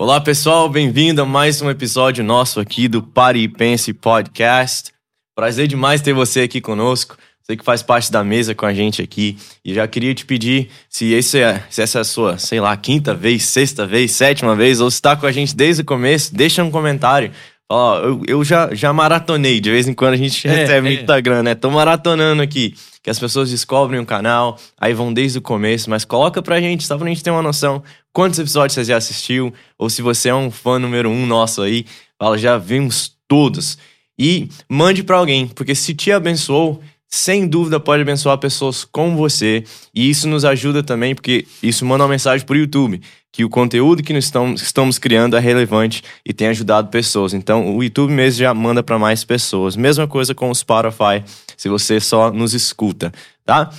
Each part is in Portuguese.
Olá pessoal, bem-vindo a mais um episódio nosso aqui do Pare e Pense Podcast. Prazer demais ter você aqui conosco. Você que faz parte da mesa com a gente aqui. E já queria te pedir, se, esse é, se essa é a sua, sei lá, quinta vez, sexta vez, sétima vez, ou se está com a gente desde o começo, deixa um comentário. Ó, eu, eu já, já maratonei, de vez em quando a gente É, recebe no é. Instagram, né? Tô maratonando aqui. Que as pessoas descobrem o canal, aí vão desde o começo, mas coloca pra gente, só pra gente ter uma noção quantos episódios você já assistiu, ou se você é um fã número um nosso aí, fala, já vimos todos. E mande pra alguém, porque se te abençoou, sem dúvida pode abençoar pessoas como você. E isso nos ajuda também, porque isso manda uma mensagem pro YouTube, que o conteúdo que nós estamos, criando é relevante e tem ajudado pessoas. Então o YouTube mesmo já manda para mais pessoas. Mesma coisa com o Spotify, se você só nos escuta, tá?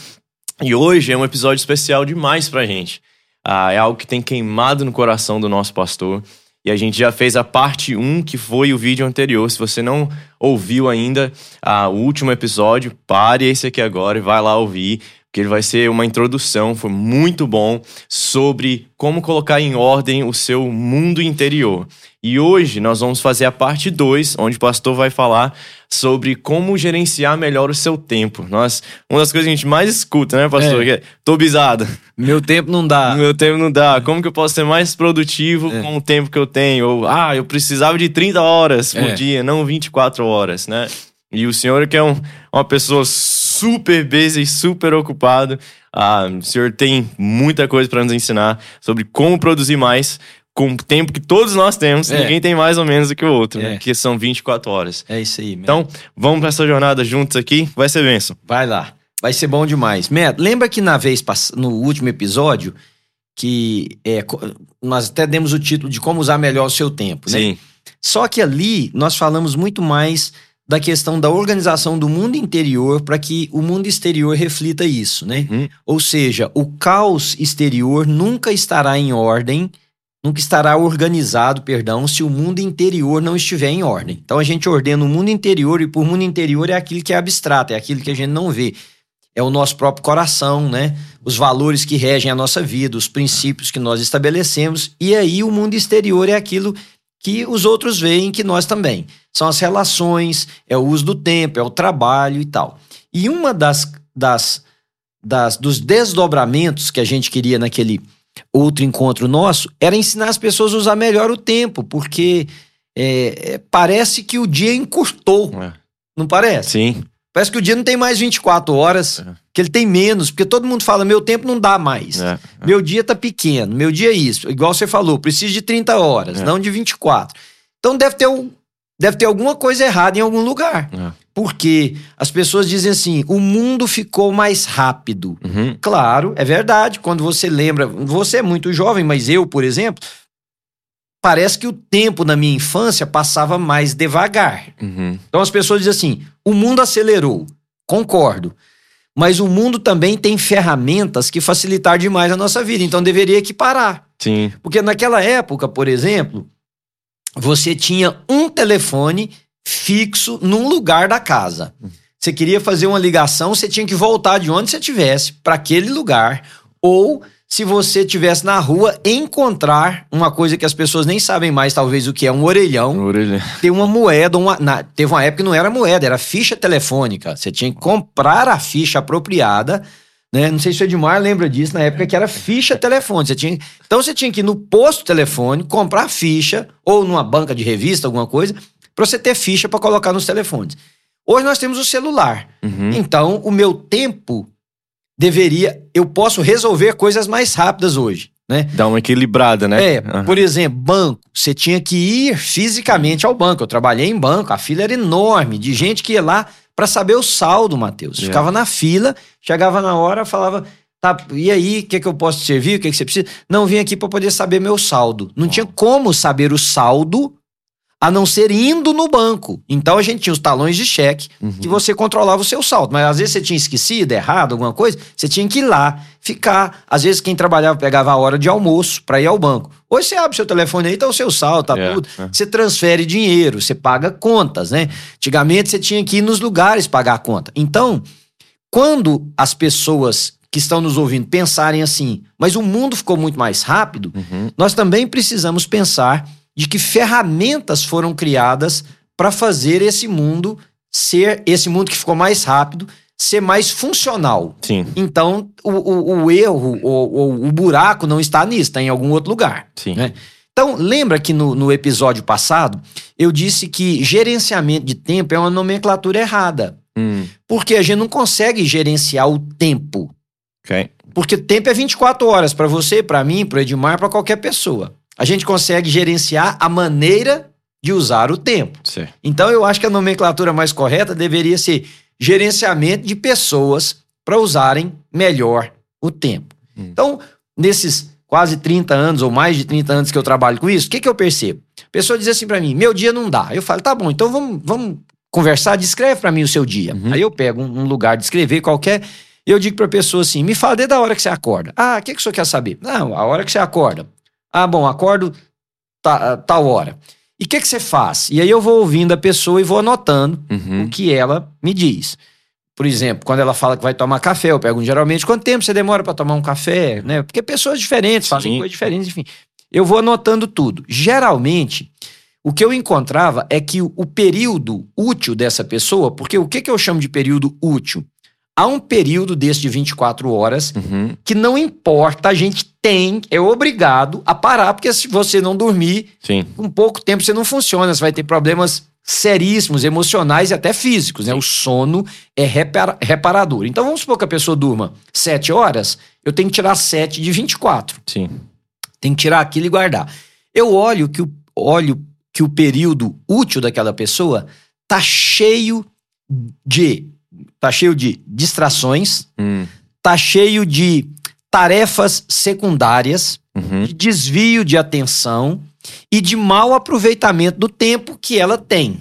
E hoje é um episódio especial demais pra gente. Ah, é algo que tem queimado no coração do nosso pastor. E a gente já fez a parte 1, que foi o vídeo anterior. Se você não ouviu ainda ah, o último episódio, pare esse aqui agora e vai lá ouvir, porque ele vai ser uma introdução, foi muito bom, sobre como colocar em ordem o seu mundo interior. E hoje nós vamos fazer a parte 2, onde o pastor vai falar sobre como gerenciar melhor o seu tempo. Nós, uma das coisas que a gente mais escuta, né, pastor? É. Que é, Tô bisado. Meu tempo não dá. Meu tempo não dá. Como que eu posso ser mais produtivo É. com o tempo que eu tenho? Ou, ah, eu precisava de 30 horas por É. dia, não 24 horas, né? E o senhor que é um- uma pessoa super busy, super ocupado, ah, o senhor tem muita coisa para nos ensinar sobre como produzir mais com o tempo que todos nós temos. É. Ninguém tem mais ou menos do que o outro, né? É. Que são 24 horas. É isso aí, Matt. Então, vamos para essa jornada juntos aqui. Vai ser benção. vai lá. Vai ser bom demais. Matt, lembra que na vez no último episódio que é, nós até demos o título de como usar melhor o seu tempo, né? Sim. Só que ali nós falamos muito mais da questão da organização do mundo interior para que o mundo exterior reflita isso, né? Uhum. Ou seja, o caos exterior nunca estará em ordem, nunca estará organizado, perdão, se o mundo interior não estiver em ordem. Então a gente ordena o mundo interior e por mundo interior é aquilo que é abstrato, é aquilo que a gente não vê. É o nosso próprio coração, né? Os valores que regem a nossa vida, os princípios que nós estabelecemos. E aí o mundo exterior é aquilo que os outros veem que nós também. São as relações, é o uso do tempo, é o trabalho e tal. E uma das, das, das dos desdobramentos que a gente queria naquele outro encontro nosso era ensinar as pessoas a usar melhor o tempo, porque é, é, parece que o dia encurtou, É. não parece? Sim. Parece que o dia não tem mais 24 horas, É. que ele tem menos, porque todo mundo fala, meu tempo não dá mais. É. Meu dia tá pequeno, meu dia é isso. Igual você falou, preciso de 30 horas, É. não de 24. Então deve ter, um- deve ter alguma coisa errada em algum lugar. É. Porque as pessoas dizem assim: o mundo ficou mais rápido. Uhum. Claro, é verdade. Quando você lembra, você é muito jovem, mas eu, por exemplo, parece que o tempo na minha infância passava mais devagar. Uhum. Então as pessoas dizem assim: o mundo acelerou. Concordo. Mas o mundo também tem ferramentas que facilitar demais a nossa vida. Então deveria equiparar. Sim. Porque naquela época, por exemplo, você tinha um telefone fixo num lugar da casa. Você queria fazer uma ligação, você tinha que voltar de onde você estivesse para aquele lugar. Ou, se você estivesse na rua, encontrar uma coisa que as pessoas nem sabem mais, talvez, o que é um orelhão Orelha. ter uma moeda. Uma, na- teve uma época que não era moeda, era ficha telefônica. Você tinha que comprar a ficha apropriada. Né? Não sei se o Edmar lembra disso, na época que era ficha telefônica. Você tinha, então você tinha que ir no posto telefônico, comprar ficha, ou numa banca de revista, alguma coisa, para você ter ficha para colocar nos telefones. Hoje nós temos o celular. Uhum. Então, o meu tempo deveria. Eu posso resolver coisas mais rápidas hoje. Né? Dá uma equilibrada, né? É, Ah. por exemplo, banco. Você tinha que ir fisicamente ao banco. Eu trabalhei em banco, a fila era enorme, de gente que ia lá para saber o saldo, Matheus. É. Ficava na fila, chegava na hora, falava, tá, e aí, o que, que eu posso te servir? O que, que você precisa? Não, vim aqui para poder saber meu saldo. Não tinha como saber o saldo a não ser indo no banco. Então a gente tinha os talões de cheque Uhum. que você controlava o seu saldo. Mas às vezes você tinha esquecido, errado, alguma coisa, você tinha que ir lá, ficar. Às vezes quem trabalhava pegava a hora de almoço para ir ao banco. Hoje você abre seu telefone aí, tá o seu saldo, tá É, tudo. é. Você transfere dinheiro, você paga contas, né? Antigamente você tinha que ir nos lugares pagar a conta. Então, quando as pessoas que estão nos ouvindo pensarem assim, mas o mundo ficou muito mais rápido, Uhum. nós também precisamos pensar de que ferramentas foram criadas para fazer esse mundo ser, esse mundo que ficou mais rápido, ser mais funcional. Sim, Então, o, o- o erro, o, o- buraco não está nisso, está em algum outro lugar. sim. né? Então, lembra que no, no episódio passado eu disse que gerenciamento de tempo é uma nomenclatura errada. Hum, Porque a gente não consegue gerenciar o tempo. ok. Porque tempo é 24 horas para você, para mim, para Edmar, para qualquer pessoa. A gente consegue gerenciar a maneira de usar o tempo. Certo. Então eu acho que a nomenclatura mais correta deveria ser gerenciamento de pessoas para usarem melhor o tempo. Hum. Então, nesses quase 30 anos ou mais de 30 anos que eu trabalho com isso, o que, que eu percebo? A pessoa diz assim para mim: meu dia não dá. Eu falo: tá bom, então vamos, vamos conversar, descreve para mim o seu dia. Uhum. Aí eu pego um, um lugar de escrever qualquer. e Eu digo para a pessoa assim: me fala desde a hora que você acorda. Ah, o que, que o senhor quer saber? Não, a hora que você acorda. Ah, bom, acordo ta- tal hora. E o que, que você faz? E aí eu vou ouvindo a pessoa e vou anotando Uhum. o que ela me diz. Por exemplo, quando ela fala que vai tomar café, eu pergunto geralmente quanto tempo você demora para tomar um café, né? Porque pessoas diferentes fazem Sim. coisas diferentes, enfim. Eu vou anotando tudo. Geralmente, o que eu encontrava é que o, o período útil dessa pessoa, porque o que, que eu chamo de período útil? Há um período desse de 24 horas Uhum. que não importa, a gente tem, é obrigado a parar, porque se você não dormir, Sim. com pouco tempo você não funciona, você vai ter problemas seríssimos, emocionais e até físicos, né? O sono é repara- reparador. Então vamos supor que a pessoa durma 7 horas, eu tenho que tirar 7 de 24. Sim. Tem que tirar aquilo e guardar. Eu olho que o, olho que o período útil daquela pessoa tá cheio de tá cheio de distrações, Hum. tá cheio de tarefas secundárias, Uhum. de desvio de atenção e de mau aproveitamento do tempo que ela tem.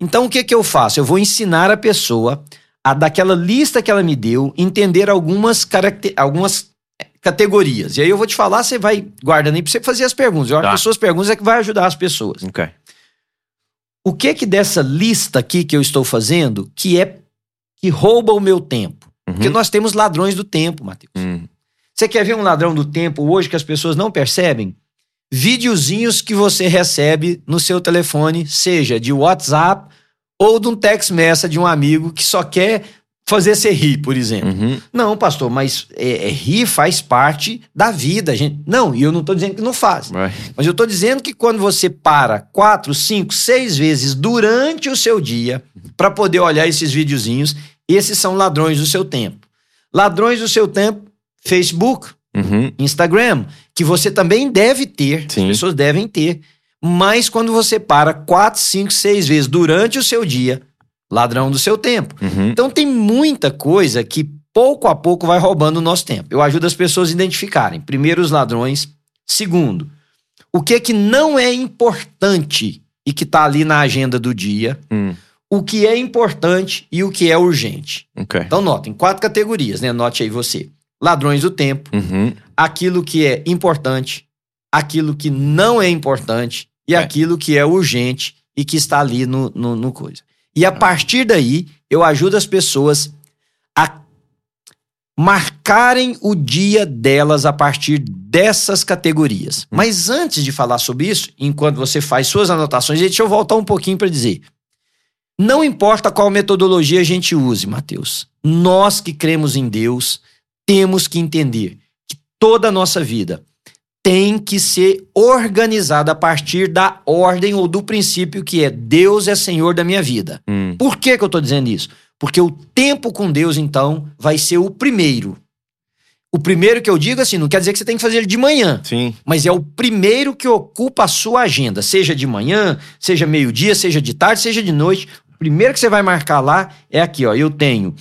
Então, o que, que eu faço? Eu vou ensinar a pessoa a, daquela lista que ela me deu, entender algumas, algumas eh, categorias. E aí eu vou te falar, você vai guardando aí pra você fazer as perguntas. Eu acho Tá. que as suas perguntas é que vai ajudar as pessoas. O que que dessa lista aqui que eu estou fazendo que é que rouba o meu tempo? Porque Uhum. nós temos ladrões do tempo, Matheus. Hum. Você quer ver um ladrão do tempo hoje que as pessoas não percebem? Videozinhos que você recebe no seu telefone, seja de WhatsApp ou de um text message de um amigo que só quer fazer você rir, por exemplo. Uhum. Não, pastor, mas é, é, rir faz parte da vida, gente. Não, e eu não estou dizendo que não faz. Vai. Mas eu estou dizendo que quando você para quatro, cinco, seis vezes durante o seu dia para poder olhar esses videozinhos, esses são ladrões do seu tempo. Ladrões do seu tempo, Facebook, Uhum. Instagram, que você também deve ter, Sim. as pessoas devem ter. Mas quando você para quatro, cinco, seis vezes durante o seu dia, ladrão do seu tempo. Uhum. Então tem muita coisa que pouco a pouco vai roubando o nosso tempo. Eu ajudo as pessoas a identificarem. Primeiro, os ladrões. Segundo, o que é que não é importante e que está ali na agenda do dia. Hum. O que é importante e o que é urgente. Ok. Então notem, quatro categorias, né? Note aí você. Ladrões do tempo, Uhum. aquilo que é importante, aquilo que não é importante e É. aquilo que é urgente e que está ali no, no, no coisa. E a partir daí, eu ajudo as pessoas a marcarem o dia delas a partir dessas categorias. Mas antes de falar sobre isso, enquanto você faz suas anotações, deixa eu voltar um pouquinho para dizer. Não importa qual metodologia a gente use, Mateus. Nós que cremos em Deus, temos que entender que toda a nossa vida tem que ser organizada a partir da ordem ou do princípio que é Deus é Senhor da minha vida. Hum. Por que, que eu estou dizendo isso? Porque o tempo com Deus, então, vai ser o primeiro. O primeiro que eu digo, assim, não quer dizer que você tem que fazer ele de manhã, Sim. mas é o primeiro que ocupa a sua agenda, seja de manhã, seja meio-dia, seja de tarde, seja de noite. O primeiro que você vai marcar lá é aqui, ó. Eu tenho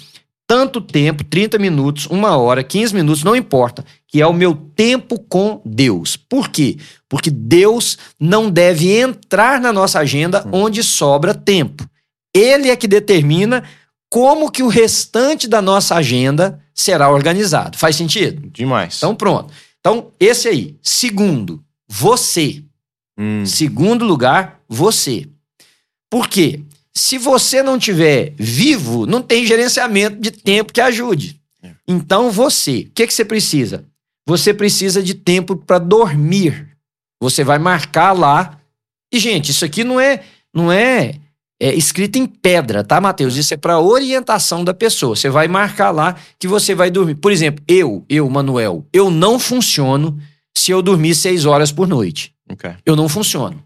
tanto tempo, 30 minutos, uma hora, 15 minutos, não importa, que é o meu tempo com Deus. Por quê? Porque Deus não deve entrar na nossa agenda onde sobra tempo. Ele é que determina como que o restante da nossa agenda será organizado. Faz sentido? Demais. Então pronto. Então esse aí. Segundo, você. Hum. Segundo lugar, você. Por quê? Se você não tiver vivo, não tem gerenciamento de tempo que ajude. Então você, o que, que você precisa? Você precisa de tempo para dormir. Você vai marcar lá. E gente, isso aqui não é não é, é escrito em pedra, tá, Mateus? Isso é para orientação da pessoa. Você vai marcar lá que você vai dormir. Por exemplo, eu, eu, Manuel, eu não funciono se eu dormir seis horas por noite. Ok. Eu não funciono.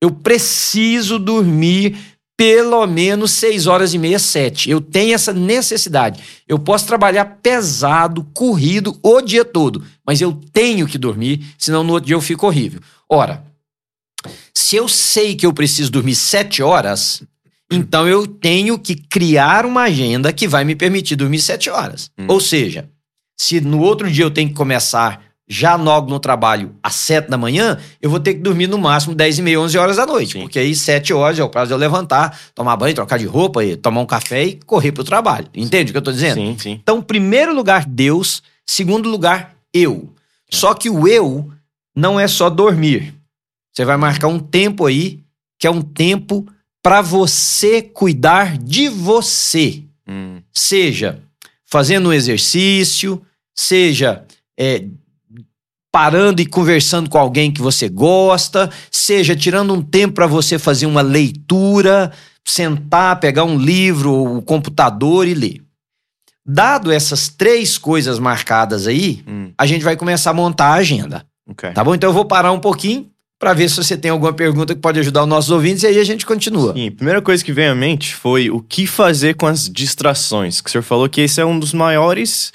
Eu preciso dormir pelo menos seis horas e meia, sete. Eu tenho essa necessidade. Eu posso trabalhar pesado, corrido o dia todo, mas eu tenho que dormir, senão no outro dia eu fico horrível. Ora, se eu sei que eu preciso dormir sete horas, então eu tenho que criar uma agenda que vai me permitir dormir sete horas. Hum. Ou seja, se no outro dia eu tenho que começar já logo no trabalho às sete da manhã, eu vou ter que dormir no máximo dez e meia, onze horas da noite. Sim. Porque aí sete horas é o prazo de eu levantar, tomar banho, trocar de roupa, tomar um café e correr pro trabalho. Entende o que eu tô dizendo? Sim, sim. Então, primeiro lugar, Deus. Segundo lugar, eu. Só que o eu não é só dormir. Você vai marcar um tempo aí, que é um tempo para você cuidar de você. Hum, Seja fazendo um exercício, seja é, parando e conversando com alguém que você gosta, seja tirando um tempo para você fazer uma leitura, sentar, pegar um livro ou o computador e ler. Dado essas três coisas marcadas aí, hum, a gente vai começar a montar a agenda. ok. Tá bom? Então eu vou parar um pouquinho para ver se você tem alguma pergunta que pode ajudar os nossos ouvintes e aí a gente continua. Sim, a primeira coisa que veio à mente foi o que fazer com as distrações. Que o senhor falou que esse é um dos maiores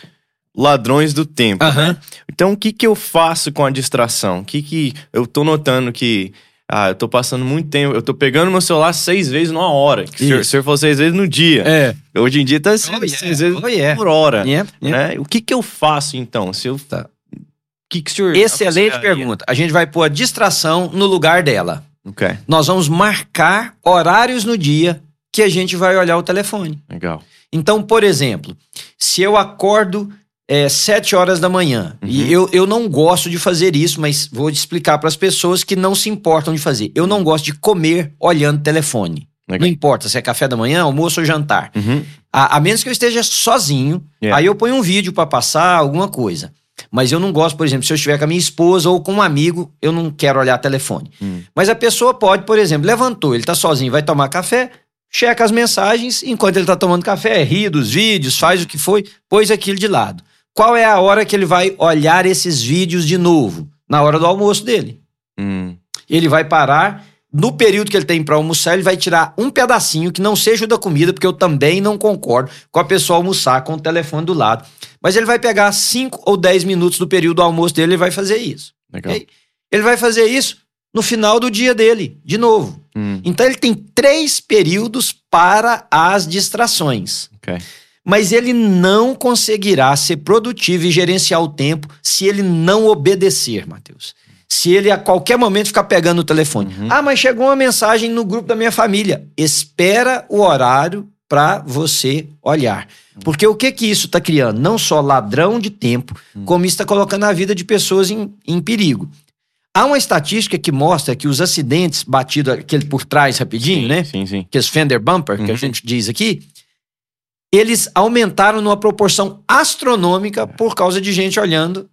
ladrões do tempo. Aham. Então, o que, que eu faço com a distração? O que, que eu tô notando que. Ah, eu tô passando muito tempo. Eu tô pegando meu celular seis vezes numa hora. Que o senhor, o Isso. senhor falou seis vezes no dia. É. Hoje em dia tá Oh, seis, yeah. seis vezes Oh, yeah. por hora. Yeah. Né? O que, que eu faço então? Se eu. Tá. O que, que o senhor. Excelente pergunta. A gente vai pôr a distração no lugar dela. Ok, Nós vamos marcar horários no dia que a gente vai olhar o telefone. legal. Então, por exemplo, se eu acordo é, sete horas da manhã, e eu, eu não gosto de fazer isso, mas vou explicar para as pessoas que não se importam de fazer. Eu não gosto de comer olhando telefone. Legal. Não importa se é café da manhã, almoço ou jantar. Uhum. A, a menos que eu esteja sozinho, Yeah. aí eu ponho um vídeo para passar, alguma coisa. Mas eu não gosto, por exemplo, se eu estiver com a minha esposa ou com um amigo, eu não quero olhar telefone. Hum. Mas a pessoa pode, por exemplo, levantou, ele tá sozinho, vai tomar café, checa as mensagens, enquanto ele tá tomando café, ri dos vídeos, faz o que foi, pôs aquilo de lado. Qual é a hora que ele vai olhar esses vídeos de novo? Na hora do almoço dele. Hum. Ele vai parar, no período que ele tem para almoçar, ele vai tirar um pedacinho que não seja da comida, porque eu também não concordo com a pessoa almoçar com o telefone do lado. Mas ele vai pegar 5 ou 10 minutos do período do almoço dele e vai fazer isso. Legal. Ele vai fazer isso no final do dia dele, de novo. Hum. Então ele tem três períodos para as distrações. Ok. Mas ele não conseguirá ser produtivo e gerenciar o tempo se ele não obedecer, Matheus. Se ele a qualquer momento ficar pegando o telefone. Uhum. Ah, mas chegou uma mensagem no grupo da minha família. Espera o horário para você olhar. Porque o que que isso está criando? Não só ladrão de tempo, como isso está colocando a vida de pessoas em, em perigo. Há uma estatística que mostra que os acidentes batidos aquele por trás rapidinho, né? Sim, sim. que é os fender bumper, que a Uhum. gente diz aqui, eles aumentaram numa proporção astronômica por causa de gente olhando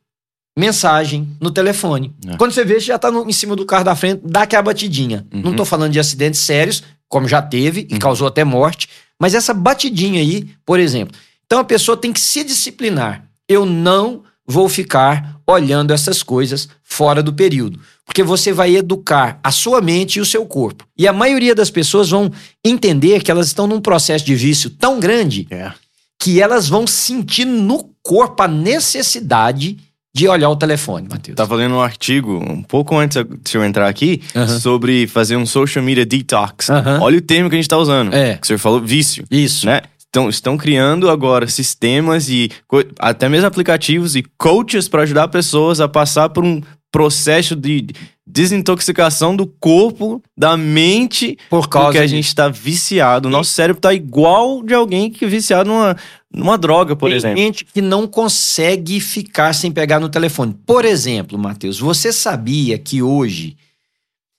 mensagem no telefone. É. Quando você vê, você já tá no- em cima do carro da frente, dá aquela batidinha. Uhum. Não tô falando de acidentes sérios, como já teve e causou até morte, mas essa batidinha aí, por exemplo. Então a pessoa tem que se disciplinar. Eu não vou ficar olhando essas coisas fora do período, porque você vai educar a sua mente e o seu corpo. E a maioria das pessoas vão entender que elas estão num processo de vício tão grande É. que elas vão sentir no corpo a necessidade de olhar o telefone, Matheus. Tava lendo um artigo, um pouco antes de eu entrar aqui, sobre fazer um social media detox. Olha o termo que a gente tá usando. É. Que o senhor falou, vício. Isso. Né? Então, estão criando agora sistemas e até mesmo aplicativos e coaches para ajudar pessoas a passar por um processo de desintoxicação do corpo, da mente, Por causa porque a gente está viciado. O nosso cérebro tá igual de alguém que é viciado numa, numa droga, por Tem exemplo. gente que não consegue ficar sem pegar no telefone. Por exemplo, Matheus, você sabia que hoje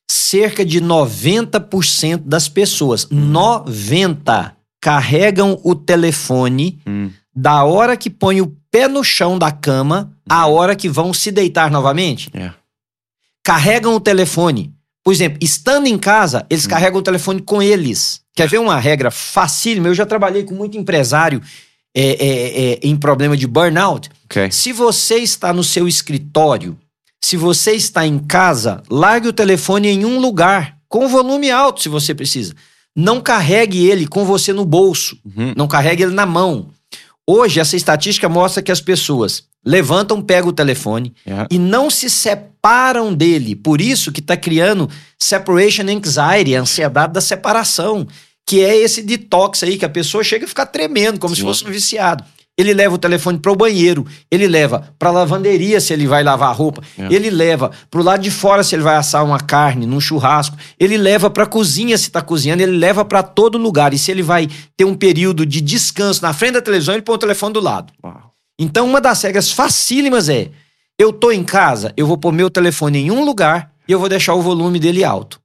cerca de 90% das pessoas, 90 carregam o telefone Hum, da hora que põe o pé no chão da cama à hora que vão se deitar novamente. É. Carregam o telefone. Por exemplo, estando em casa, eles Hum. carregam o telefone com eles. Quer ver uma regra facílima? Eu já trabalhei com muito empresário é, é, é, em problema de burnout. Ok. Se você está no seu escritório, se você está em casa, largue o telefone em um lugar, com volume alto se você precisa. Não carregue ele com você no bolso. Uhum. Não carregue ele na mão. Hoje, essa estatística mostra que as pessoas levantam, pegam o telefone Yeah. e não se separam dele. Por isso que está criando separation anxiety, a ansiedade da separação, que é esse detox aí que a pessoa chega a ficar tremendo, como se Sim. fosse um viciado. Ele leva o telefone para o banheiro, ele leva para a lavanderia se ele vai lavar a roupa, É. ele leva para o lado de fora se ele vai assar uma carne num churrasco, ele leva para a cozinha se está cozinhando, ele leva para todo lugar. E se ele vai ter um período de descanso na frente da televisão, ele põe o telefone do lado. Uau. Então, uma das regras facílimas é: eu tô em casa, eu vou pôr meu telefone em um lugar e eu vou deixar o volume dele alto.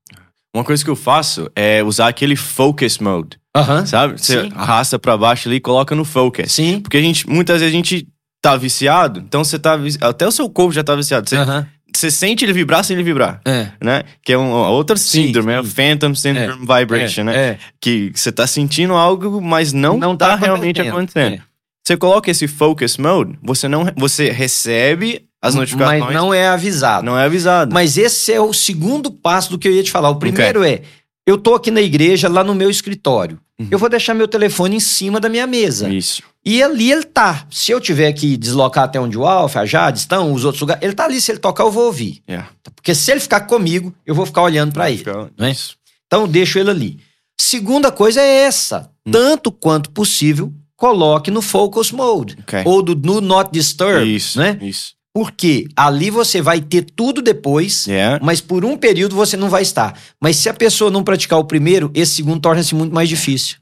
Uma coisa que eu faço é usar aquele focus mode, Aham. sabe? Você Sim. arrasta pra baixo ali e coloca no focus. Sim. Porque a gente, muitas vezes a gente tá viciado, então você tá. vici- Até o seu corpo já tá viciado. Você, Aham. você sente ele vibrar sem ele vibrar. É. Né? Que é um, outra Sim, síndrome, é o sim. Phantom Syndrome Vibration, é, né? É. Que você tá sentindo algo, mas não, Não tá, tá realmente acontecendo. acontecendo. Você coloca esse focus mode, você não você recebe as notificações, Mas não é avisado. não é avisado. Mas esse é o segundo passo do que eu ia te falar. O primeiro é: eu tô aqui na igreja, lá no meu escritório. Uhum. Eu vou deixar meu telefone em cima da minha mesa. Isso. E ali ele tá. Se eu tiver que deslocar até onde o Alfa, a Jade estão, os outros lugares, ele tá ali. Se ele tocar, eu vou ouvir. Yeah. Porque se ele ficar comigo, eu vou ficar olhando pra ele. Fica- não é? Isso. Então, eu deixo ele ali. Segunda coisa é essa. Hum. Tanto quanto possível, coloque no focus mode. Ok. Ou do do not disturb, Isso. né? Isso. Porque ali você vai ter tudo depois, Yeah. mas por um período você não vai estar. Mas se a pessoa não praticar o primeiro, esse segundo torna-se muito mais difícil.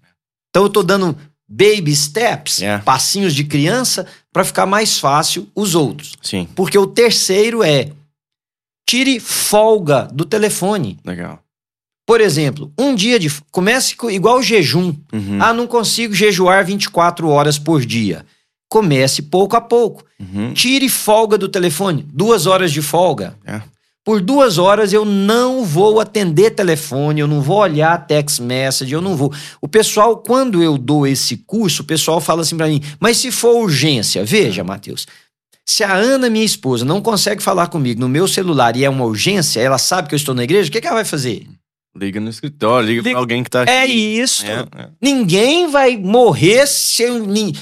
Então eu tô dando baby steps, Yeah. passinhos de criança, para ficar mais fácil os outros. Sim. Porque o terceiro é tire folga do telefone. Legal. Por exemplo, um dia de. Comece com, igual o jejum. Uhum. Ah, não consigo jejuar 24 horas por dia. Comece pouco a pouco. Uhum. Tire folga do telefone. Duas horas de folga. É. Por duas horas eu não vou atender telefone, eu não vou olhar text message, eu não vou. O pessoal, quando eu dou esse curso, o pessoal fala assim pra mim, mas se for urgência, veja, Matheus, se a Ana, minha esposa, não consegue falar comigo no meu celular e é uma urgência, ela sabe que eu estou na igreja, o que, que ela vai fazer? Liga no escritório, liga, Liga- pra alguém que tá É aqui. isso. É, é. Ninguém vai morrer sem,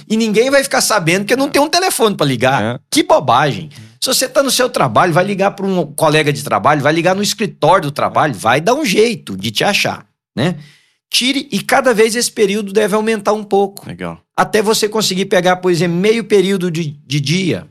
e ninguém vai ficar sabendo que não tem um telefone pra ligar. É. Que bobagem. Se você tá no seu trabalho, vai ligar para um colega de trabalho, vai ligar no escritório do trabalho, vai dar um jeito de te achar, né? Tire e cada vez esse período deve aumentar um pouco, Legal. até você conseguir pegar, por exemplo, meio período de, de dia,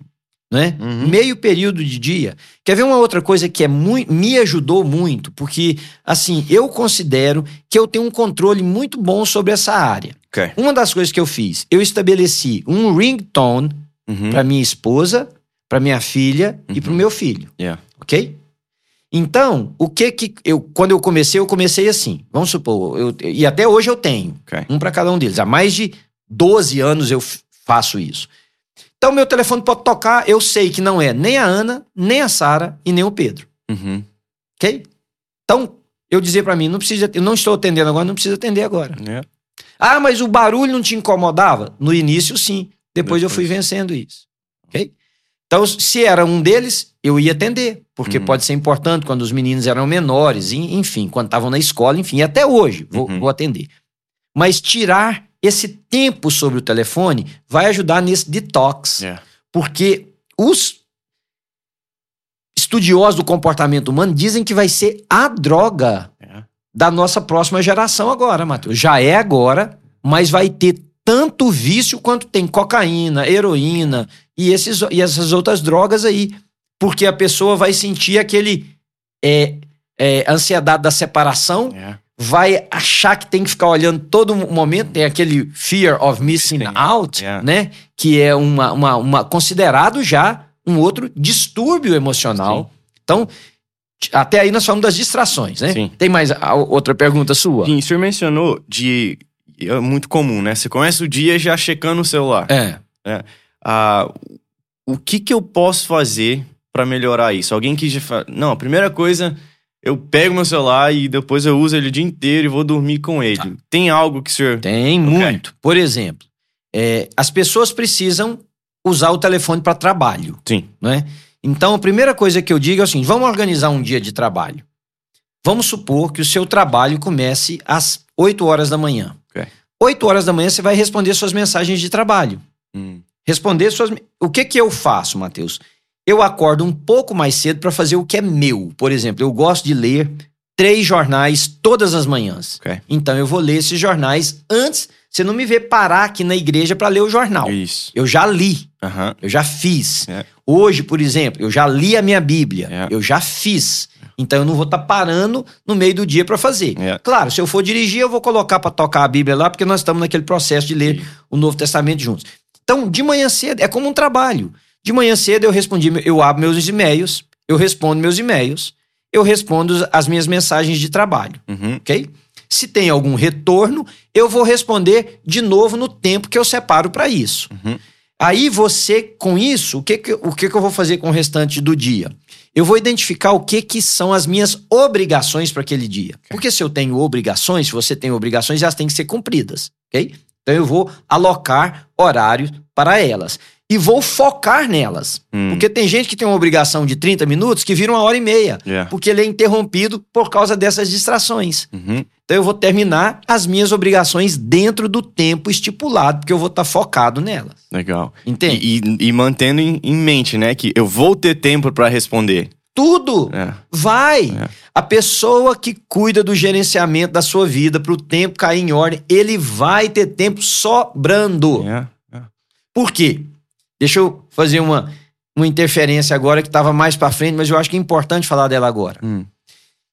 né? Uhum. Meio período de dia. Quer ver uma outra coisa que é muito, me ajudou muito, porque assim, eu considero que eu tenho um controle muito bom sobre essa área. Ok. Uma das coisas que eu fiz, eu estabeleci um ringtone Uhum. para minha esposa, para minha filha e para o Uhum. meu filho, Yeah. ok? Então, o que que eu quando eu comecei, eu comecei assim. Vamos supor, eu, e até hoje eu tenho Ok. um para cada um deles. Há mais de 12 anos eu faço isso. Então, meu telefone pode tocar, eu sei que não é nem a Ana, nem a Sara e nem o Pedro, Uhum. ok? Então, eu dizia para mim, não precisa, eu não estou atendendo agora, não precisa atender agora. Yeah. Ah, mas o barulho não te incomodava? No início, sim. Depois, eu fui Depois. vencendo isso. Ok? Então, se era um deles, eu ia atender. Porque Uhum. pode ser importante quando os meninos eram menores, en- enfim, quando estavam na escola, enfim, até hoje vou, Uhum. vou atender. Mas tirar esse tempo sobre o telefone vai ajudar nesse detox. Yeah. Porque os estudiosos do comportamento humano dizem que vai ser a droga Yeah. da nossa próxima geração agora, Matheus. Já é agora, mas vai ter tanto vício quanto tem cocaína, heroína e, esses, e essas outras drogas aí. Porque a pessoa vai sentir aquele é, é, ansiedade da separação, Yeah. Vai achar que tem que ficar olhando todo momento, tem aquele fear of missing out, yeah. né? Que é uma, uma, uma- considerado já um outro distúrbio emocional. Então, t- até aí nós falamos das distrações, né? Sim. Tem mais outra pergunta sua? Sim, o senhor mencionou de. É muito comum, né? Você começa o dia já checando o celular. É. Ah, o que que eu posso fazer pra melhorar isso? Alguém que já fala, não, a primeira coisa, eu pego meu celular e depois eu uso ele o dia inteiro e vou dormir com ele. Tem algo que o senhor... Tem muito. Por exemplo, é, as pessoas precisam usar o telefone para trabalho. Sim. né? Então, a primeira coisa que eu digo é assim: vamos organizar um dia de trabalho. Vamos supor que o seu trabalho comece às 8 horas da manhã. Ok. 8 horas da manhã você vai responder suas mensagens de trabalho. Hum, Responder suas. O que que eu faço, Matheus? Eu acordo um pouco mais cedo para fazer o que é meu. Por exemplo, eu gosto de ler três jornais todas as manhãs. ok. Então eu vou ler esses jornais antes. Você não me vê parar aqui na igreja para ler o jornal. Isso. Eu já li. Aham. Eu já fiz. É. Hoje, por exemplo, eu já li a minha Bíblia. É. Eu já fiz. Então eu não vou estar parando no meio do dia para fazer. É. Claro, se eu for dirigir, eu vou colocar para tocar a Bíblia lá, porque nós estamos naquele processo de ler o Novo Testamento juntos. Então, de manhã cedo, é como um trabalho. De manhã cedo eu respondi, eu abro meus e-mails, eu respondo meus e-mails, eu respondo as minhas mensagens de trabalho, Uhum. ok? Se tem algum retorno, eu vou responder de novo no tempo que eu separo para isso. Uhum. Aí você, com isso, o que, que, o que, que eu vou fazer com o restante do dia? Eu vou identificar o que, que são as minhas obrigações para aquele dia. Porque se eu tenho obrigações, se você tem obrigações, elas têm que ser cumpridas, ok? Então eu vou alocar horários para elas. E vou focar nelas. Hum. Porque tem gente que tem uma obrigação de 30 minutos que vira uma hora e meia. Yeah. Porque ele é interrompido por causa dessas distrações. Uhum. Então eu vou terminar as minhas obrigações dentro do tempo estipulado, porque eu vou estar focado nelas. Legal. Entende? E, e- e mantendo em, em mente, né, que eu vou ter tempo pra responder. Tudo É. vai. É. A pessoa que cuida do gerenciamento da sua vida para o tempo cair em ordem, ele vai ter tempo sobrando. Yeah. Por quê? Deixa eu fazer uma, uma interferência agora que estava mais para frente, mas eu acho que é importante falar dela agora. Hum.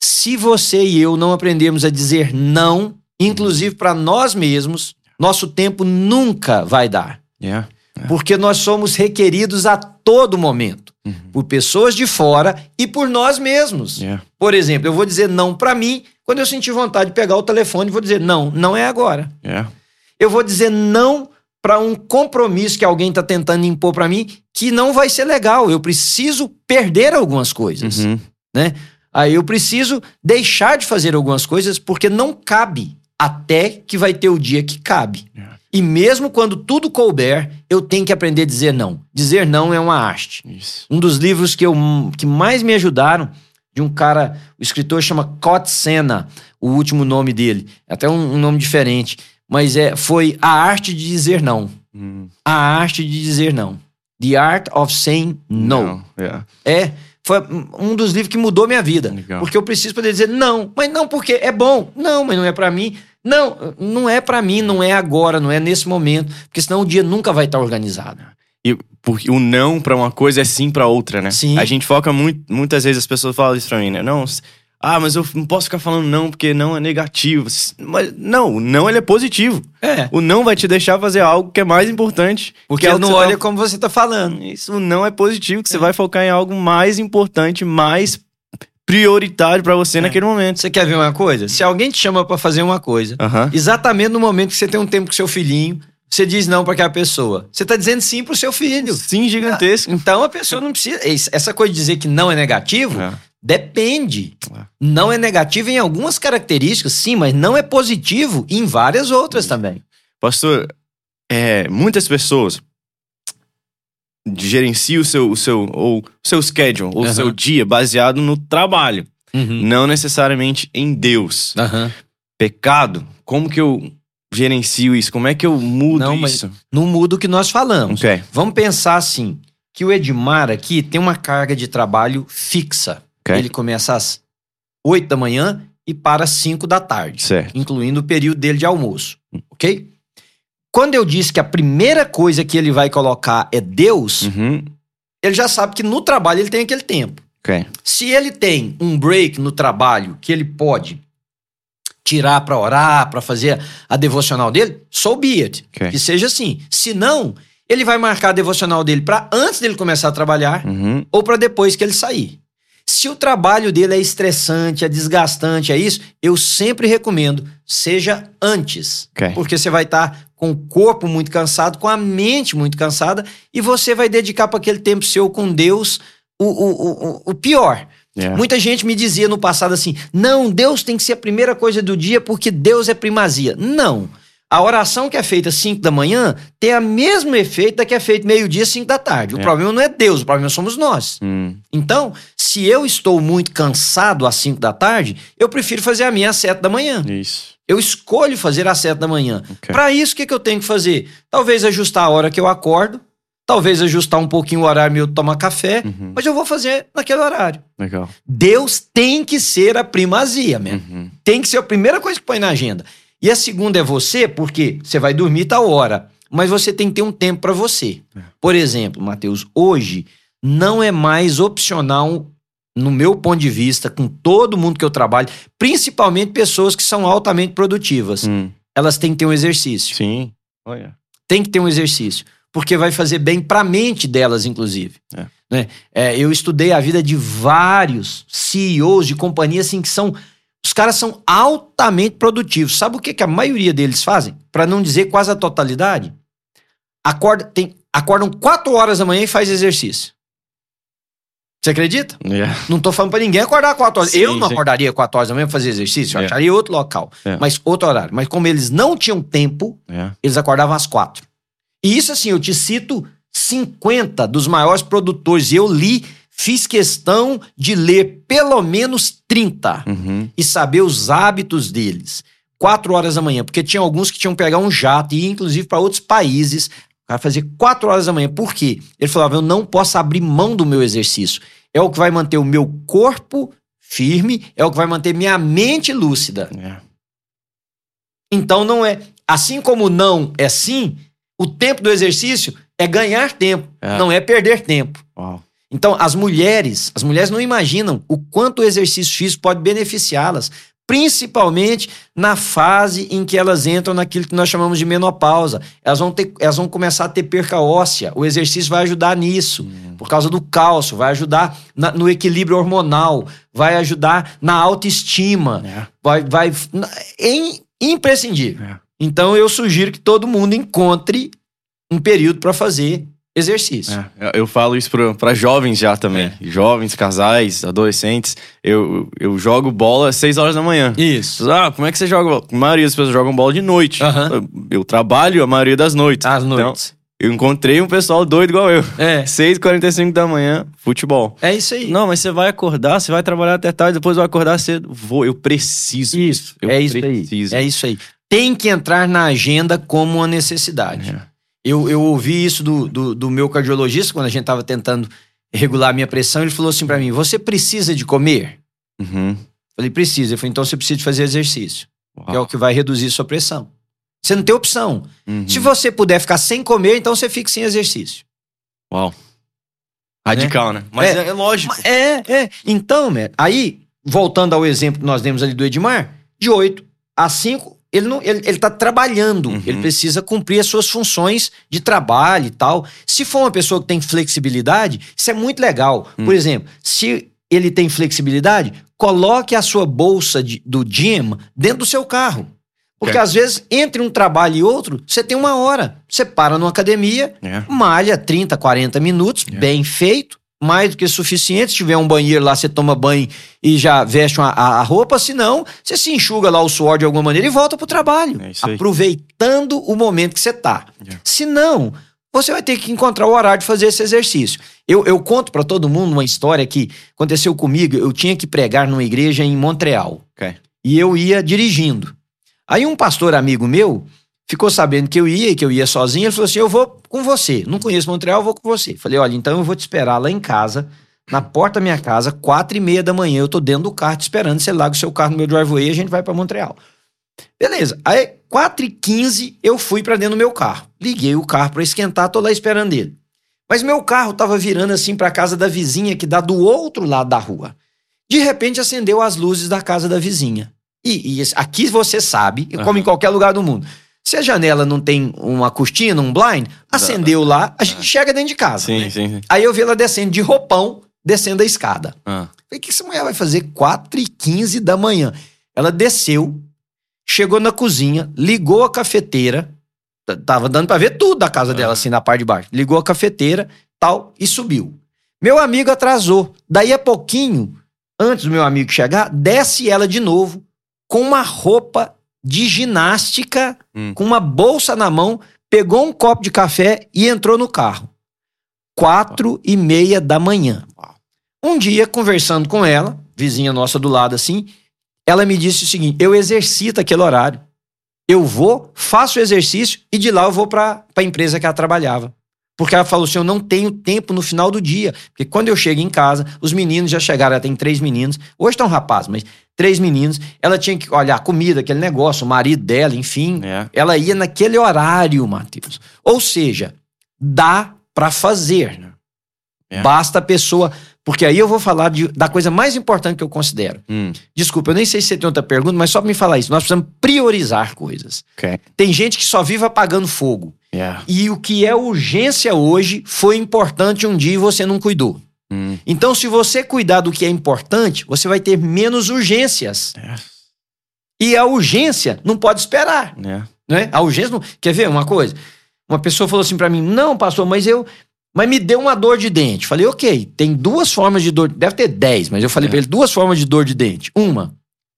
Se você e eu não aprendermos a dizer não, inclusive para nós mesmos, nosso tempo nunca vai dar. Yeah. Porque nós somos requeridos a todo momento Uhum. por pessoas de fora e por nós mesmos. Yeah. Por exemplo, eu vou dizer não para mim quando eu sentir vontade de pegar o telefone, vou dizer não, não é agora. Yeah. Eu vou dizer não para um compromisso que alguém está tentando impor para mim que não vai ser legal. Eu preciso perder algumas coisas, Uhum. né? Aí eu preciso deixar de fazer algumas coisas porque não cabe até que vai ter o dia que cabe. Yeah. E mesmo quando tudo couber, eu tenho que aprender a dizer não. Dizer não é uma arte. Isso. Um dos livros que, eu, que mais me ajudaram, de um cara, o escritor chama Cott Senna, o último nome dele. É Até um, um nome diferente. Mas é, foi A Arte de Dizer Não. Hum. A Arte de Dizer Não. The Art of Saying No. Não. Yeah. É, foi um dos livros que mudou minha vida. Legal. Porque eu preciso poder dizer não. Mas não porque é bom. Não, mas não é pra mim. Não, não é pra mim, não é agora, não é nesse momento. Porque senão o dia nunca vai estar organizado. E porque o não pra uma coisa é sim pra outra, né? Sim. A gente foca muito, muitas vezes as pessoas falam isso pra mim, né? Não, ah, mas eu não posso ficar falando não porque não é negativo. Mas não, o não ele é positivo. É. O não vai te deixar fazer algo que é mais importante. Porque que é ele não você olha tá- como você tá falando. Isso não é positivo, que você vai focar em algo mais importante, mais prioritário pra você naquele momento. Você quer ver uma coisa? Se alguém te chama pra fazer uma coisa, Aham. exatamente no momento que você tem um tempo com seu filhinho, você diz não pra aquela pessoa. Você tá dizendo sim pro seu filho. Sim, gigantesco. Então a pessoa não precisa. Essa coisa de dizer que não é negativo, É. depende. É. Não é negativo em algumas características, sim, mas não é positivo em várias outras também. Pastor, é, muitas pessoas gerenciam o seu, o seu, ou seu schedule, ou o Aham. seu dia baseado no trabalho, Uhum. não necessariamente em Deus. Aham. Pecado, como que eu gerencio isso? Como é que eu mudo Não, isso? Não muda o que nós falamos. Ok, Vamos pensar assim: que o Edmar aqui tem uma carga de trabalho fixa. Ok. Ele começa às 8 da manhã e para às 5 da tarde, Certo. incluindo o período dele de almoço. Ok? Quando eu disse que a primeira coisa que ele vai colocar é Deus, Uhum. ele já sabe que no trabalho ele tem aquele tempo. Ok. Se ele tem um break no trabalho que ele pode tirar para orar, para fazer a devocional dele, so be it. Ok. Que seja assim. Se não, ele vai marcar a devocional dele para antes dele começar a trabalhar Uhum. ou para depois que ele sair. Se o trabalho dele é estressante, é desgastante, é isso, eu sempre recomendo, seja antes. Ok. Porque você vai estar com o corpo muito cansado, com a mente muito cansada, e você vai dedicar para aquele tempo seu com Deus o, o, o, o pior. Yeah. Muita gente me dizia no passado assim: não, Deus tem que ser a primeira coisa do dia porque Deus é primazia. Não. A oração que é feita às 5 da manhã tem o mesmo efeito da que é feita meio-dia, 5 da tarde. O É. problema não é Deus, o problema somos nós. Hum, Então, se eu estou muito cansado às 5 da tarde, eu prefiro fazer a minha às 7 da manhã. isso. Eu escolho fazer às 7 da manhã. Ok. Para isso, o que, que eu tenho que fazer? Talvez ajustar a hora que eu acordo, talvez ajustar um pouquinho o horário meu de tomar café, Uhum. mas eu vou fazer naquele horário. Legal. Deus tem que ser a primazia, man. Uhum. Tem que ser a primeira coisa que põe na agenda. E a segunda é você, porque você vai dormir tal hora, mas você tem que ter um tempo para você. É. Por exemplo, Matheus, hoje não é mais opcional, no meu ponto de vista, com todo mundo que eu trabalho, principalmente pessoas que são altamente produtivas. Hum, Elas têm que ter um exercício. Sim. Olha. Tem que ter um exercício. Porque vai fazer bem para a mente delas, inclusive. É. Né? É, eu estudei a vida de vários CEOs de companhias assim, que são. Os caras são altamente produtivos. Sabe o que, que a maioria deles fazem? Para não dizer quase a totalidade. Acorda, tem, acordam 4 horas da manhã e faz exercício. Você acredita? Yeah. Não tô falando pra ninguém acordar 4 horas. Sim, eu não sim. acordaria 4 horas da manhã pra fazer exercício, eu É. acharia outro local. É. Mas outro horário. Mas como eles não tinham tempo, Yeah. eles acordavam às quatro. E isso, assim, eu te cito 50 dos maiores produtores. E eu li, fiz questão de ler pelo menos 30 Uhum. e saber os hábitos deles. Quatro horas da manhã, porque tinha alguns que tinham que pegar um jato e ir, inclusive, para outros países. O cara fazia quatro horas da manhã. Por quê? Ele falava: eu não posso abrir mão do meu exercício. É o que vai manter o meu corpo firme, é o que vai manter minha mente lúcida. Yeah. Então não é. Assim como não é sim, o tempo do exercício é ganhar tempo, É. não é perder tempo. Uau. Então, as mulheres, as mulheres não imaginam o quanto o exercício físico pode beneficiá-las, principalmente na fase em que elas entram naquilo que nós chamamos de menopausa. Elas vão, ter, elas vão começar a ter perca óssea. O exercício vai ajudar nisso, por causa do cálcio, vai ajudar na- no equilíbrio hormonal, vai ajudar na autoestima, Yeah. vai, vai é imprescindível. É. Então eu sugiro que todo mundo encontre um período para fazer exercício. É, eu- falo isso para jovens já também. Jovens, casais, adolescentes. Eu, eu jogo bola às 6 horas da manhã. Isso. Ah, como é que você joga bola? A maioria das pessoas jogam bola de noite. Aham. Eu, eu trabalho a maioria das noites. Às Então, noites. eu encontrei um pessoal doido igual eu. É. 6h45 da manhã, futebol. É isso aí. Não, mas você vai acordar, você vai trabalhar até tarde, depois vai acordar cedo. Vou, eu preciso. Isso. Eu é isso preciso. aí. É isso aí. Tem que entrar na agenda como uma necessidade. É. Eu, eu ouvi isso do, do, do meu cardiologista quando a gente estava tentando regular a minha pressão. Ele falou assim para mim: Você precisa de comer? Uhum. Falei: Precisa. Ele falou: Então você precisa de fazer exercício, que é Uau. o que vai reduzir sua pressão. Você não tem opção. Uhum. Se você puder ficar sem comer, então você fica sem exercício. Uau. Radical, né? Mas é, é lógico. É, é. Então, né, aí, voltando ao exemplo que nós demos ali do Edmar, de 8 a 5, ele não, ele, ele tá trabalhando, Uhum. ele precisa cumprir as suas funções de trabalho e tal. Se for uma pessoa que tem flexibilidade, isso é muito legal. Hum. Por exemplo, se ele tem flexibilidade, coloque a sua bolsa de- do gym dentro do seu carro. Porque Ok. às vezes, entre um trabalho e outro, você tem uma hora. Você para numa academia, É. malha 30, 40 minutos, É. bem feito, mais do que suficiente. Se tiver um banheiro lá, você toma banho e já veste uma- a, a roupa, senão você se enxuga lá o suor de alguma maneira e volta pro trabalho, É aproveitando o momento que você tá. É. Se não, você vai ter que encontrar o horário de fazer esse exercício. Eu, eu conto para todo mundo uma história que aconteceu comigo. Eu tinha que pregar numa igreja em Montreal Ok. e eu ia dirigindo. Aí um pastor amigo meu ficou sabendo que eu ia e que eu ia sozinho. Ele falou assim: Eu vou com você. Não conheço Montreal, eu vou com você. Falei: Olha, então eu vou te esperar lá em casa, na porta da minha casa, quatro e meia da manhã. Eu tô dentro do carro te esperando. Você larga o seu carro no meu driveway e a gente vai para Montreal. Beleza. Aí, 4 e 15 eu fui para dentro do meu carro. Liguei o carro para esquentar, tô lá esperando ele. Mas meu carro tava virando assim para casa da vizinha que dá do outro lado da rua. De repente acendeu as luzes da casa da vizinha. E, e aqui você sabe, como em qualquer lugar do mundo. Se a janela não tem uma cortina, um blind, acendeu lá, a gente chega dentro de casa. Sim, sim, sim. Aí eu vi ela descendo de roupão descendo a escada. Ah, Falei, o que essa mulher vai fazer 4 e 15 da manhã? Ela desceu, chegou na cozinha, ligou a cafeteira, tava dando pra ver tudo da casa dela, Ah. assim, na parte de baixo. Ligou a cafeteira, tal, e subiu. Meu amigo atrasou. Daí a pouquinho, antes do meu amigo chegar, desce ela de novo, com uma roupa de ginástica, Hum. com uma bolsa na mão, pegou um copo de café e entrou no carro. Quatro e meia da manhã. Um dia, conversando com ela, vizinha nossa do lado assim, ela me disse o seguinte: eu exercito aquele horário. Eu vou, faço o exercício e de lá eu vou para a empresa que ela trabalhava. Porque ela falou assim: eu não tenho tempo no final do dia. Porque quando eu chego em casa, os meninos já chegaram, ela tem três meninos. Hoje tá um rapaz, mas três meninos. Ela tinha que olhar a comida, aquele negócio, o marido dela, enfim. é. Ela ia naquele horário, Matheus. Ou seja, dá pra fazer. né? É. Basta a pessoa. Porque aí eu vou falar de- da coisa mais importante que eu considero. Hum, Desculpa, eu nem sei se você tem outra pergunta, mas só pra me falar isso. Nós precisamos priorizar coisas. ok. Tem gente que só vive apagando fogo. Yeah. E o que é urgência hoje foi importante um dia e você não cuidou. Hum, Então, se você cuidar do que é importante, você vai ter menos urgências. é. E a urgência não pode esperar. É. né? A urgência não... Quer ver uma coisa? Uma pessoa falou assim pra mim: "Não, pastor, mas eu mas me deu uma dor de dente". Falei: "OK, tem duas formas de dor, deve ter dez, mas eu falei É. pra ele duas formas de dor de dente. Uma,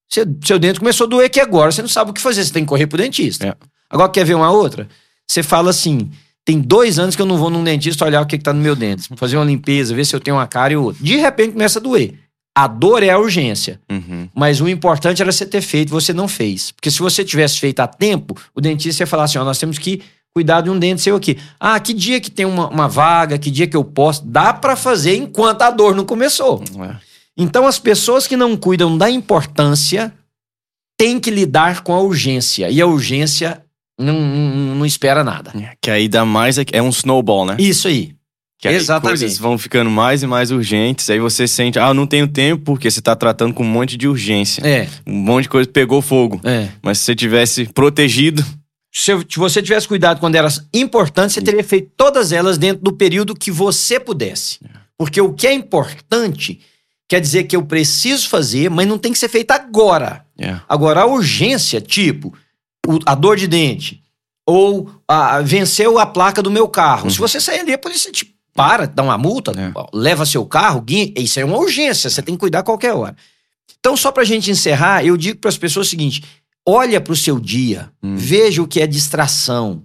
seu, seu dente começou a doer aqui agora, você não sabe o que fazer, você tem que correr pro dentista. É. Agora quer ver uma outra? Você fala assim: tem dois anos que eu não vou num dentista olhar o que, que tá no meu dente, fazer uma limpeza, ver se eu tenho uma cara e outra. De repente começa a doer. A dor é a urgência. Uhum. Mas o importante era você ter feito, você não fez. Porque se você tivesse feito a tempo, o dentista ia falar assim: ó, nós temos que cuidar de um dente seu aqui. Ah, que dia que tem uma, uma vaga, que dia que eu posso. Dá pra fazer enquanto a dor não começou. É. Então, as pessoas que não cuidam da importância têm que lidar com a urgência. E a urgência não, não, não espera nada. Que aí dá mais. É um snowball, né? Isso aí. Que aí Exatamente. coisas vão ficando mais e mais urgentes. Aí você sente, ah, eu não tenho tempo porque você tá tratando com um monte de urgência. É, Um monte de coisa pegou fogo. é. Mas se você tivesse protegido, Se você tivesse cuidado quando eram importantes, você teria feito todas elas dentro do período que você pudesse. Porque o que é importante quer dizer que eu preciso fazer, mas não tem que ser feito agora. é. Agora, a urgência, tipo, a dor de dente, ou a, venceu a placa do meu carro. Se você sair ali, a polícia te para, dá uma multa, É. leva seu carro, guia, isso é uma urgência, você tem que cuidar a qualquer hora. Então, só pra gente encerrar, eu digo para as pessoas o seguinte: olha pro seu dia, Hum. veja o que é distração,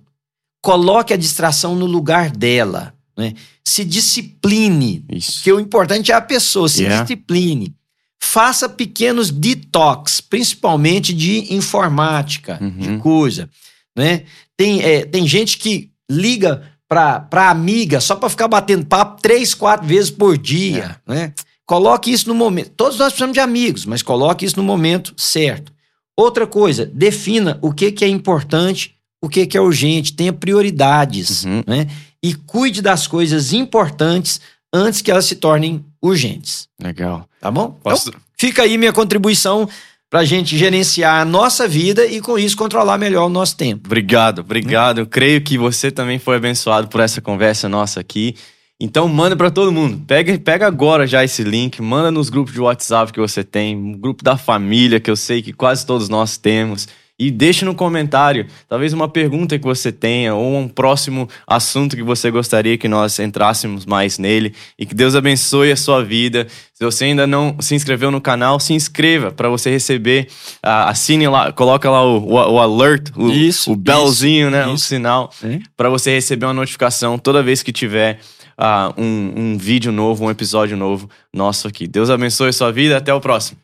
coloque a distração no lugar dela, né? se discipline, Isso. que o importante é a pessoa, se Yeah. discipline. Faça pequenos detox, principalmente de informática, de Uhum. coisa. Né? Tem, é, tem gente que liga pra amiga só pra ficar batendo papo três, quatro vezes por dia. Né? Coloque isso no momento. Todos nós precisamos de amigos, mas coloque isso no momento certo. Outra coisa, defina o que, que é importante, o que, que é urgente, tenha prioridades. Uhum. Né? E cuide das coisas importantes antes que elas se tornem urgentes. Legal. Tá bom? Posso- Então, fica aí minha contribuição pra gente gerenciar a nossa vida e com isso controlar melhor o nosso tempo. Obrigado, obrigado. Eu creio que você também foi abençoado por essa conversa nossa aqui. Então manda pra todo mundo. Pega, pega agora já esse link, manda nos grupos de WhatsApp que você tem, no grupo da família que eu sei que quase todos nós temos. E deixa no comentário, talvez uma pergunta que você tenha ou um próximo assunto que você gostaria que nós entrássemos mais nele. E que Deus abençoe a sua vida. Se você ainda não se inscreveu no canal, se inscreva para você receber. ah, assine lá, coloca lá o, o, o alert, o, Isso, o belzinho, né? O isso. sinal, É. para você receber uma notificação toda vez que tiver ah, um, um vídeo novo, um episódio novo nosso aqui. Deus abençoe a sua vida. Até o próximo.